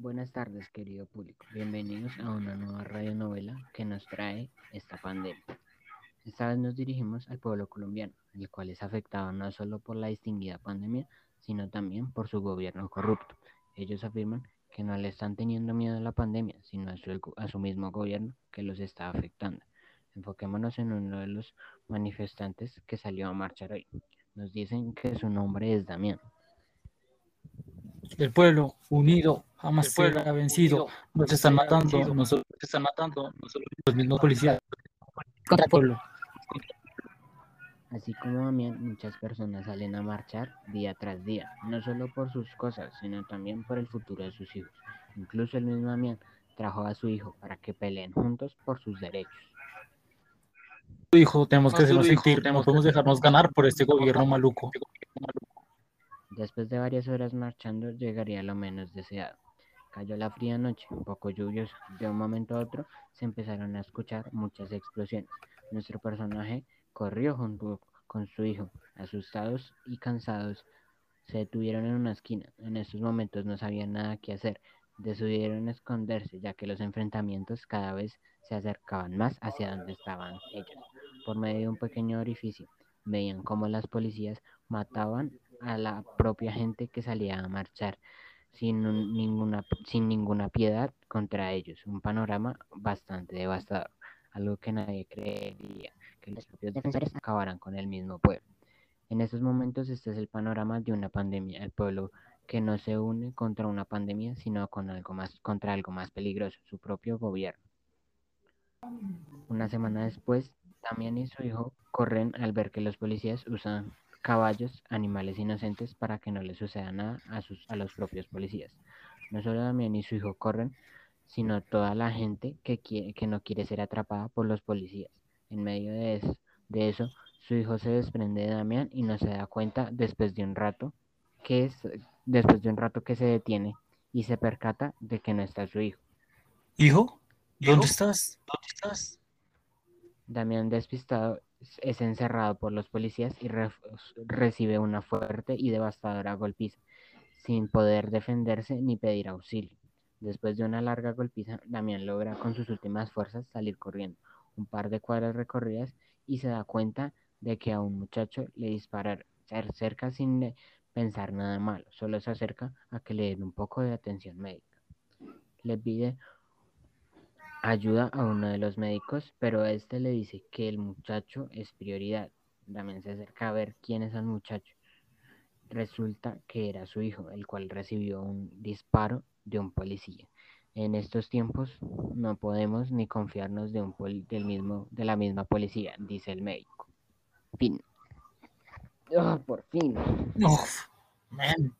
Buenas tardes, querido público. Bienvenidos a una nueva radionovela que nos trae esta pandemia. Esta vez nos dirigimos al pueblo colombiano, el cual es afectado no solo por la distinguida pandemia, sino también por su gobierno corrupto. Ellos afirman que no le están teniendo miedo a la pandemia, sino a su, a su mismo gobierno que los está afectando. Enfoquémonos en uno de los manifestantes que salió a marchar hoy. Nos dicen que su nombre es Damián. El pueblo unido jamás será vencido. Nos están matando, nosotros están matando nosotros los mismos policías contra el pueblo. Así como Damián, muchas personas salen a marchar día tras día, no solo por sus cosas, sino también por el futuro de sus hijos. Incluso el mismo Damián trajo a su hijo para que peleen juntos por sus derechos. Su hijo, tenemos que hacernos sentir, no podemos dejarnos ganar por este gobierno maluco. Después de varias horas marchando, llegaría lo menos deseado. Cayó la fría noche, un poco lluviosa. De un momento a otro se empezaron a escuchar muchas explosiones. Nuestro personaje corrió junto con su hijo. Asustados y cansados, se detuvieron en una esquina. En estos momentos no sabían nada que hacer. Decidieron esconderse, ya que los enfrentamientos cada vez se acercaban más hacia donde estaban ellos. Por medio de un pequeño orificio, veían cómo las policías mataban a la propia gente que salía a marchar sin, ninguna, sin ninguna piedad contra ellos. Un panorama bastante devastador, algo que nadie creería que los propios defensores acabaran con el mismo pueblo. En estos momentos este es el panorama de una pandemia, el pueblo que no se une contra una pandemia, sino con algo más, contra algo más peligroso, su propio gobierno. Una semana después, también y su hijo corren al ver que los policías usan caballos, animales inocentes para que no les suceda nada a, sus, a los propios policías. No solo Damián y su hijo corren, sino toda la gente que, quiere, que no quiere ser atrapada por los policías. En medio de eso, de eso, su hijo se desprende de Damián y no se da cuenta después de un rato que es después de un rato que se detiene y se percata de que no está su hijo. ¿Hijo? ¿Dónde estás? ¿Dónde estás? Damián despistado es encerrado por los policías y recibe una fuerte y devastadora golpiza, sin poder defenderse ni pedir auxilio. Después de una larga golpiza, Damián logra con sus últimas fuerzas salir corriendo, un par de cuadras recorridas y se da cuenta de que a un muchacho le dispararon. Se acerca sin pensar nada malo, solo se acerca a que le den un poco de atención médica. Le pide ayuda a uno de los médicos, pero este le dice que el muchacho es prioridad. También se acerca a ver quién es el muchacho. Resulta que era su hijo, el cual recibió un disparo de un policía. En estos tiempos no podemos ni confiarnos de un del mismo, de la misma policía, dice el médico. Fin. Oh, por fin. Oh, man.